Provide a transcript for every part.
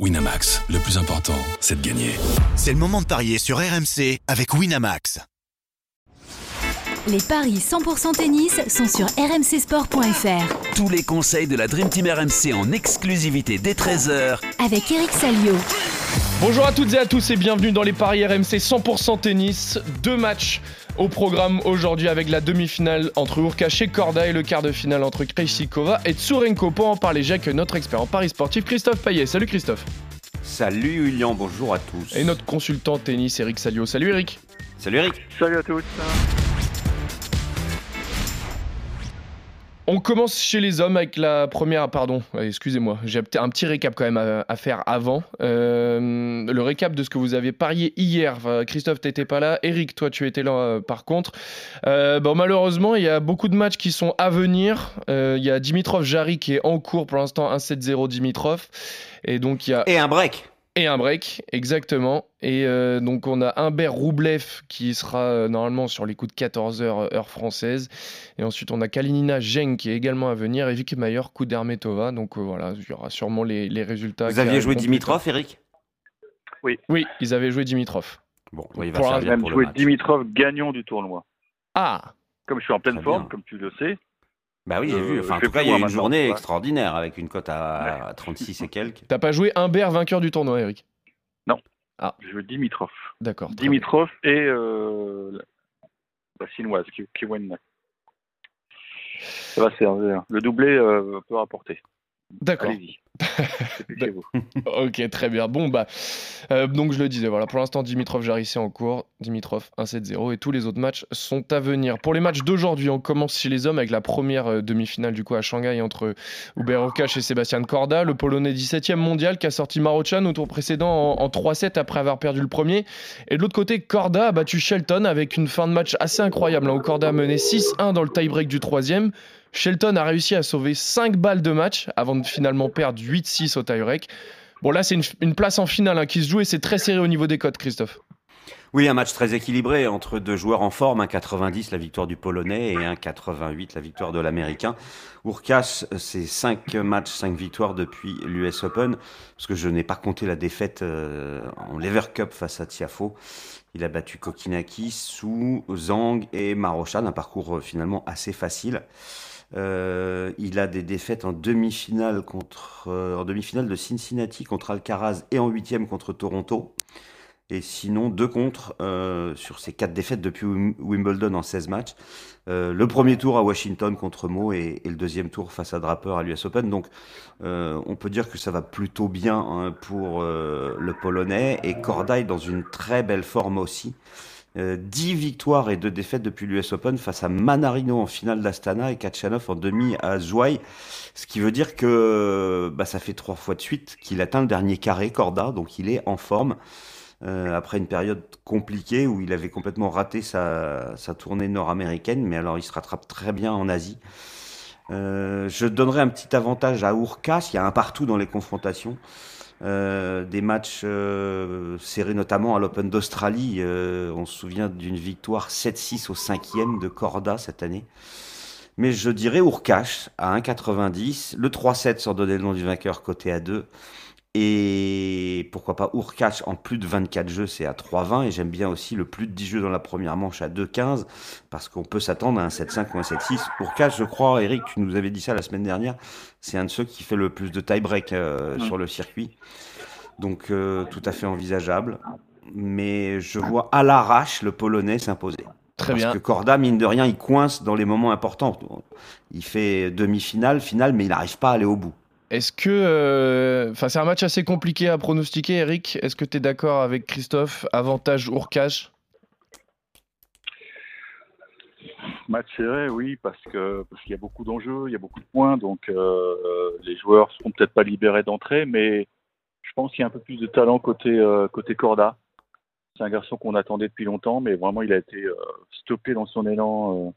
Winamax, le plus important, c'est de gagner. C'est le moment de parier sur RMC avec Winamax. Les paris 100% tennis sont sur rmcsport.fr. Tous les conseils de la Dream Team RMC en exclusivité dès 13h Avec Eric Salio. Bonjour à toutes et à tous et bienvenue dans les paris RMC 100% tennis. Deux matchs au programme aujourd'hui avec la demi-finale entre Urkash et Korda et le quart de finale entre Krejcikova et Tsurenko. Pour en parler, j'ai que notre expert en paris sportif Christophe Payet. Salut Christophe. Salut William, bonjour à tous. Et notre consultant tennis Eric Salio. Salut Eric. Salut Eric. Salut à tous. On commence chez les hommes avec la première. Pardon, excusez-moi, j'ai un petit récap quand même à, faire avant. Euh, le récap de ce que vous avez parié hier. Christophe, t'étais pas là. Eric, toi, tu étais là euh, par contre. Euh, bon, malheureusement, il y a beaucoup de matchs qui sont à venir. Il y a Dimitrov Jarry qui est en cours pour l'instant, 1-7-0 Dimitrov. Et donc il y a. Et un break. Et un break, exactement. Et euh, donc on a Humbert Roublev qui sera euh, normalement sur les coups de 14h heure française. Et ensuite on a Kalinina Zheng qui est également à venir et Vicky Mayer, coup d'Hermetova. Donc euh, voilà, il y aura sûrement les, résultats. Vous aviez joué Dimitrov, Eric? Oui. Oui, ils avaient joué Dimitrov. Bon, il va pour même joué Dimitrov gagnant du tournoi. Ah Comme je suis en pleine forme, comme tu le sais, bah oui, j'ai vu. Enfin, en tout cas, il y a une journée extraordinaire avec une cote à 36 et quelques. T'as pas joué Humbert vainqueur du tournoi, Eric? Non. Ah. J'ai joué Dimitrov. D'accord. Dimitrov et euh, la chinoise, Kiwen. Ça va servir. Le doublé euh, peut rapporter. D'accord. Ok, très bien. Bon, bah, euh, donc je le disais, voilà, pour l'instant, Dimitrov Jarissé en cours. Dimitrov 1-7-0 et tous les autres matchs sont à venir. Pour les matchs d'aujourd'hui, on commence chez les hommes avec la première euh, demi-finale du coup à Shanghai entre Hubert Okash et Sébastien Korda, le Polonais 17e mondial qui a sorti Marochan au tour précédent en, 3-7 après avoir perdu le premier. Et de l'autre côté, Korda a battu Shelton avec une fin de match assez incroyable, hein, où Korda a mené 6-1 dans le tie-break du troisième. Shelton a réussi à sauver 5 balles de match avant de finalement perdre 8-6 au tie-break. Bon, là, c'est une, place en finale hein, qui se joue et c'est très serré au niveau des cotes, Christophe. Oui, un match très équilibré entre deux joueurs en forme, un 90 la victoire du Polonais et un 88 la victoire de l'Américain. Urkas, c'est 5 matchs, 5 victoires depuis l'US Open, parce que je n'ai pas compté la défaite euh, en Lever Cup face à Tiafo. Il a battu Kokinaki, Sou, Zhang et Marochan, un parcours euh, finalement assez facile. Euh, il a des défaites en demi-finale contre euh, en demi-finale de Cincinnati contre Alcaraz et en huitième contre Toronto. Et sinon, deux contre euh, sur ses quatre défaites depuis Wimbledon en 16 matchs. le premier tour à Washington contre Mo et, le deuxième tour face à Draper à l'US Open. Donc, on peut dire que ça va plutôt bien hein, pour le Polonais. Et est dans une très belle forme aussi. 10 euh, victoires et 2 défaites depuis l'US Open face à Manarino en finale d'Astana et Kachanov en demi à Zouai. Ce qui veut dire que bah, ça fait trois fois de suite qu'il atteint le dernier carré Corda, donc il est en forme. Euh, après une période compliquée où il avait complètement raté sa, sa tournée nord-américaine, mais alors il se rattrape très bien en Asie. Euh, je donnerai un petit avantage à Urkas, il y a un partout dans les confrontations. Euh, des matchs euh, serrés notamment à l'Open d'Australie. Euh, on se souvient d'une victoire 7-6 au cinquième de Corda cette année. Mais je dirais Urkash à 1,90. Le 3-7 sans donner le nom du vainqueur côté à 2. Et pourquoi pas Urkash en plus de 24 jeux, c'est à 3,20. Et j'aime bien aussi le plus de 10 jeux dans la première manche à 2,15. Parce qu'on peut s'attendre à un 7-5 ou un 7-6. Urkash, je crois, Eric, tu nous avais dit ça la semaine dernière. C'est un de ceux qui fait le plus de tie-break euh, sur le circuit. Donc euh, tout à fait envisageable. Mais je vois à l'arrache le Polonais s'imposer. Très Parce bien. que Corda, mine de rien, il coince dans les moments importants. Il fait demi-finale, finale, mais il n'arrive pas à aller au bout. Est-ce que. Euh, enfin, c'est un match assez compliqué à pronostiquer, Eric. Est-ce que tu es d'accord avec Christophe? Avantage Urkash Match serré, oui, parce que parce qu'il y a beaucoup d'enjeux, il y a beaucoup de points, donc euh, les joueurs seront peut-être pas libérés d'entrée, mais je pense qu'il y a un peu plus de talent euh, côté Corda. C'est un garçon qu'on attendait depuis longtemps, mais vraiment il a été stoppé dans son élan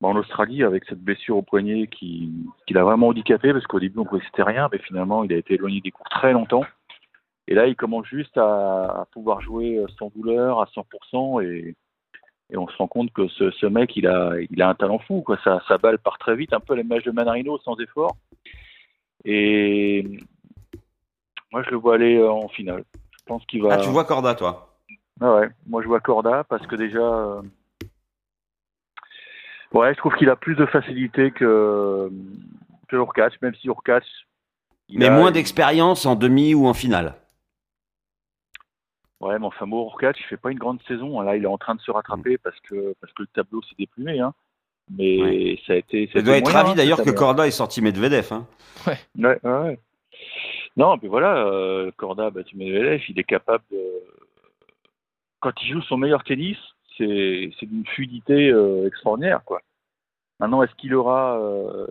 bah, en Australie avec cette blessure au poignet qui, qui l'a vraiment handicapé parce qu'au début on croyait que c'était rien, mais finalement il a été éloigné des cours très longtemps. Et là il commence juste à, pouvoir jouer sans douleur à 100% et, et on se rend compte que ce, ce, mec il a, il a un talent fou, quoi. Sa, sa balle part très vite, un peu les matchs de Manarino sans effort. Et Moi, je le vois aller euh, en finale. Je pense qu'il va. Ah, tu vois Corda, toi? Ah ouais, moi je vois Corda parce que déjà, euh, ouais, je trouve qu'il a plus de facilité que que Urkac, même si Urkac, Mais a- moins d'expérience en demi ou en finale. Ouais, mais enfin, bon, Urkac, il fait pas une grande saison. Là, il est en train de se rattraper parce que parce que le tableau s'est déplumé, hein. Mais Ouais. ça a été. ça a été dois être ravi hein, d'ailleurs que. Corda ait sorti Medvedev. Hein. Ouais, ouais, ouais. Non, mais voilà, euh, Corda, bah, tu Medvedev, il est capable de. Quand il joue son meilleur tennis, c'est d'une fluidité euh, extraordinaire, quoi. Maintenant, est-ce qu'il aura euh,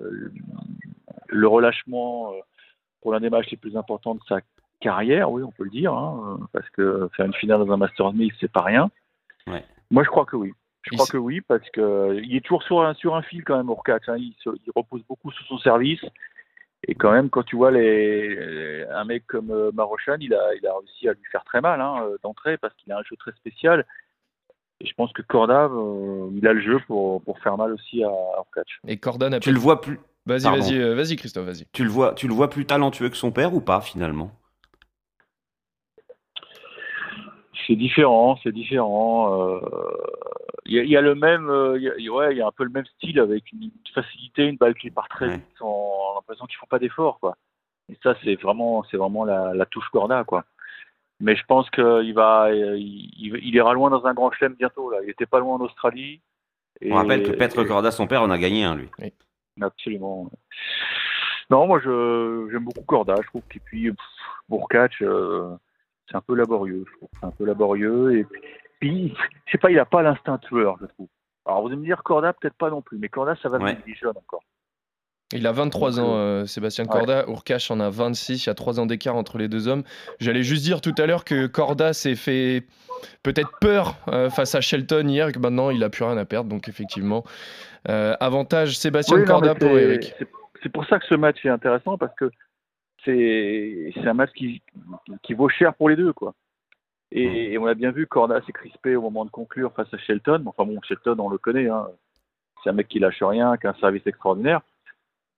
le relâchement euh, pour l'un des matchs les plus importants de sa carrière? Oui, on peut le dire, hein, parce que faire une finale dans un Masters 1000, c'est pas rien. Ouais. Moi, je crois que oui. Je Il crois que oui, parce que il est toujours sur un, sur un fil quand même, Urkac. Hein. Il, se- il repose beaucoup sur son service. Et quand même, quand tu vois les, un mec comme Marochan, il a, il a réussi à lui faire très mal hein, d'entrée parce qu'il a un jeu très spécial. Et je pense que Corda, euh, il a le jeu pour, pour faire mal aussi à Urkac. Et Corda n'a Tu le vois plus. Vas-y, vas-y, euh, vas-y, Christophe, vas-y. Tu le vois, tu le vois plus talentueux que son père ou pas finalement? C'est différent, c'est différent. euh, Il y, a- il y a le même, euh, y a- y ouais, il y a un peu le même style avec une facilité, une balle qui part très Ouais. vite, sans l'impression qu'ils font pas d'efforts, quoi. Et ça, c'est vraiment, c'est vraiment la, la touche Corda, quoi. Mais je pense qu'il va, euh, il, ira loin dans un grand chelem bientôt. Là, il était pas loin en Australie. Et- On rappelle que Petre et- Corda, son père, en a gagné un lui. Absolument. Non, moi je j'aime beaucoup Corda. Je trouve que puis Bourkac, euh, c'est un peu laborieux. Je trouve que c'est un peu laborieux et puis, puis je sais pas, il a pas l'instinct tueur, je trouve. Alors vous allez me dire Corda peut-être pas non plus, mais Corda ça va Ouais. il est jeune encore. Il a 23 Donc, ans, euh, Sébastien ouais. Corda. Urkash en a 26. Il y a 3 ans d'écart entre les deux hommes. J'allais juste dire tout à l'heure que Corda s'est fait peut-être peur euh, face à Shelton hier et que maintenant il a plus rien à perdre. Donc effectivement, euh, avantage Sébastien Oui, Corda pour Eric. c'est- pour ça que ce match est intéressant parce que c'est c'est un match qui, qui vaut cher pour les deux, quoi. Et, et on a bien vu Corda s'est crispé au moment de conclure face à Shelton. Enfin bon, Shelton, on le connaît, hein. c'est un mec qui lâche rien, qui a un service extraordinaire.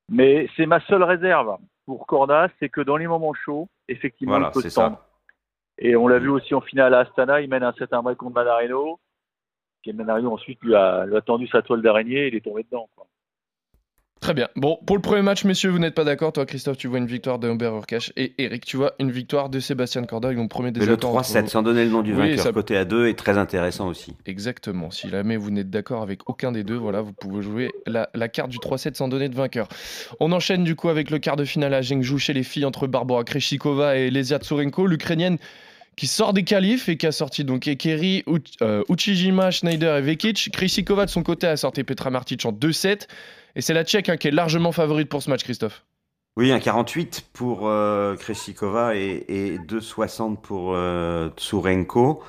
Mais c'est ma seule réserve pour Corda, c'est que dans les moments chauds, effectivement, Voilà, il peut se tendre. Et on l'a vu aussi en finale à Astana, il mène un 7 1 break contre Manarino. Et Manarino ensuite lui a, lui a tendu sa toile d'araignée et il est tombé dedans. Quoi. Très bien. Bon, pour le premier match, messieurs, vous n'êtes pas d'accord. Toi, Christophe, tu vois une victoire de Humbert Urkash. Et Eric, tu vois une victoire de Sébastien Corda. Ils ont premier Mais le désaccord entre 3-7, vous. sans donner le nom du Oui, vainqueur, ça- côté à 2 est très intéressant aussi. Exactement. Si jamais vous n'êtes d'accord avec aucun des deux, voilà, vous pouvez jouer la, la carte du 3-7 sans donner de vainqueur. On enchaîne du coup avec le quart de finale à Zhengzhou chez les filles entre Barbara Krejcikova et Lesia Tsurenko, l'Ukrainienne qui sort des qualifs et qui a sorti donc Ekeri, Uch- euh, Uchijima, Schneider et Vekic. Krejcikova de son côté a sorti Petra Martic en 2-7 et c'est la Tchèque hein, qui est largement favorite pour ce match, Christophe. Oui, un 48 pour euh, Krejcikova et, et 2,60 pour euh, Tsurenko.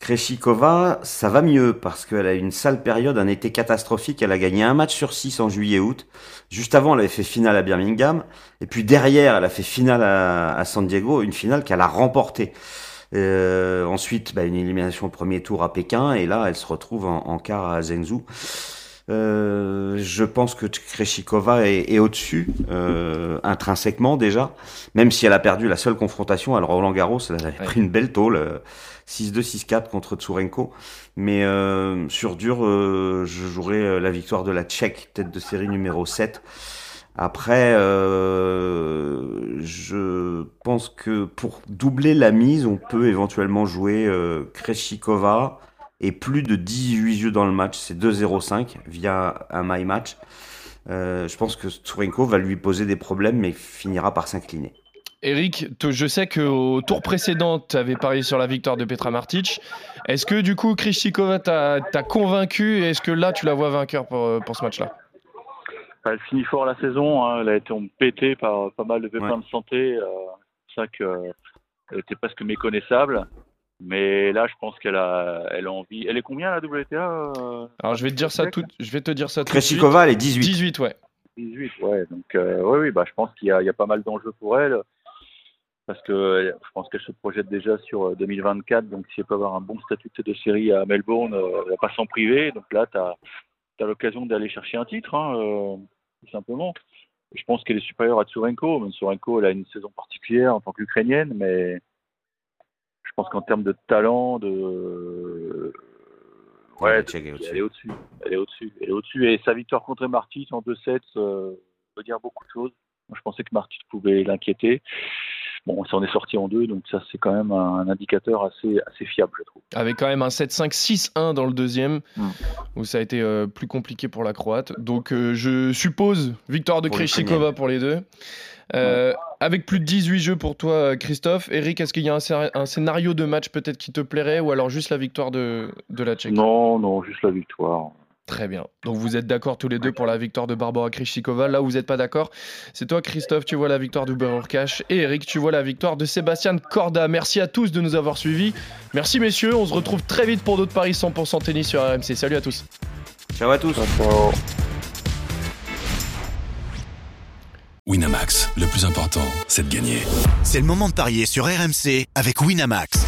Krejcikova, ça va mieux parce qu'elle a eu une sale période, un été catastrophique. Elle a gagné un match sur six en juillet-août. Juste avant, elle avait fait finale à Birmingham. Et puis derrière, elle a fait finale à San Diego, une finale qu'elle a remportée. Euh, ensuite, bah, une élimination au premier tour à Pékin. Et là, elle se retrouve en, en quart à Zhengzhou. Euh, je pense que Krejcikova est, est au-dessus, euh, intrinsèquement déjà, même si elle a perdu la seule confrontation. Alors Roland Garros, elle avait Ouais. pris une belle tôle, euh, 6-2, 6-4 contre Tsurenko. Mais euh, sur dur, euh, je jouerai euh, la victoire de la Tchèque, tête de série numéro 7. Après, euh, je pense que pour doubler la mise, on peut éventuellement jouer euh, Krejcikova et plus de 18 jeux dans le match. C'est 2-0-5 via un my match. Euh, je pense que Tsurenko va lui poser des problèmes, mais finira par s'incliner. Eric, je sais qu'au tour précédent, tu avais parié sur la victoire de Petra Martic. Est-ce que du coup, Krejcikova t'a convaincu et est-ce que là, tu la vois vainqueur pour, euh, pour ce match-là? Elle finit fort la saison, hein. elle a été pétée par pas mal de pépins Ouais. de santé. euh, c'est ça qu'elle était presque méconnaissable. Mais là, je pense qu'elle a, elle a envie. Elle est combien la WTA euh, Alors, je vais te dire ça tout, je vais te dire ça tout de suite. Krejcikova, elle est 18. 18, ouais. 18, ouais. Donc, euh, oui, oui, bah, je pense qu'il y, a- il y a pas mal d'enjeux pour elle. Parce que euh, je pense qu'elle se projette déjà sur euh, 2024. Donc, si elle peut avoir un bon statut de tête de série à Melbourne, euh, elle va pas s'en priver. Donc là, tu as, l'occasion d'aller chercher un titre, hein, euh, tout simplement. je pense qu'elle est supérieure à Tsurenko. Même Tsurenko, elle a une saison particulière en tant qu'Ukrainienne, mais je pense qu'en termes de talent, de ouais, elle est au-dessus. Elle est au-dessus. Elle est au-dessus. Et sa victoire contre Martis en 2-7 euh, veut dire beaucoup de choses. Moi, je pensais que Martis pouvait l'inquiéter. Bon, ça en est sorti en deux, donc ça c'est quand même un indicateur assez assez fiable, je trouve. Avec quand même un 7-5-6-1 dans le deuxième, Mm. où ça a été euh, plus compliqué pour la Croate. Donc euh, je suppose victoire de Krejcikova pour les deux. Euh, Avec plus de 18 jeux pour toi, Christophe. Eric, est-ce qu'il y a un, scé- un scénario de match peut-être qui te plairait ou alors juste la victoire de, de la Tchèque? Non, non, juste la victoire. Très bien. Donc vous êtes d'accord tous les deux pour la victoire de Barbara Krejcikova. Là où vous n'êtes pas d'accord, c'est toi, Christophe, tu vois la victoire de Urkash et Eric, tu vois la victoire de Sébastien Corda. Merci à tous de nous avoir suivis. Merci messieurs, on se retrouve très vite pour d'autres paris 100% tennis sur RMC. Salut à tous. Ciao à tous. Ciao. Winamax, le plus important, c'est de gagner. C'est le moment de parier sur RMC avec Winamax.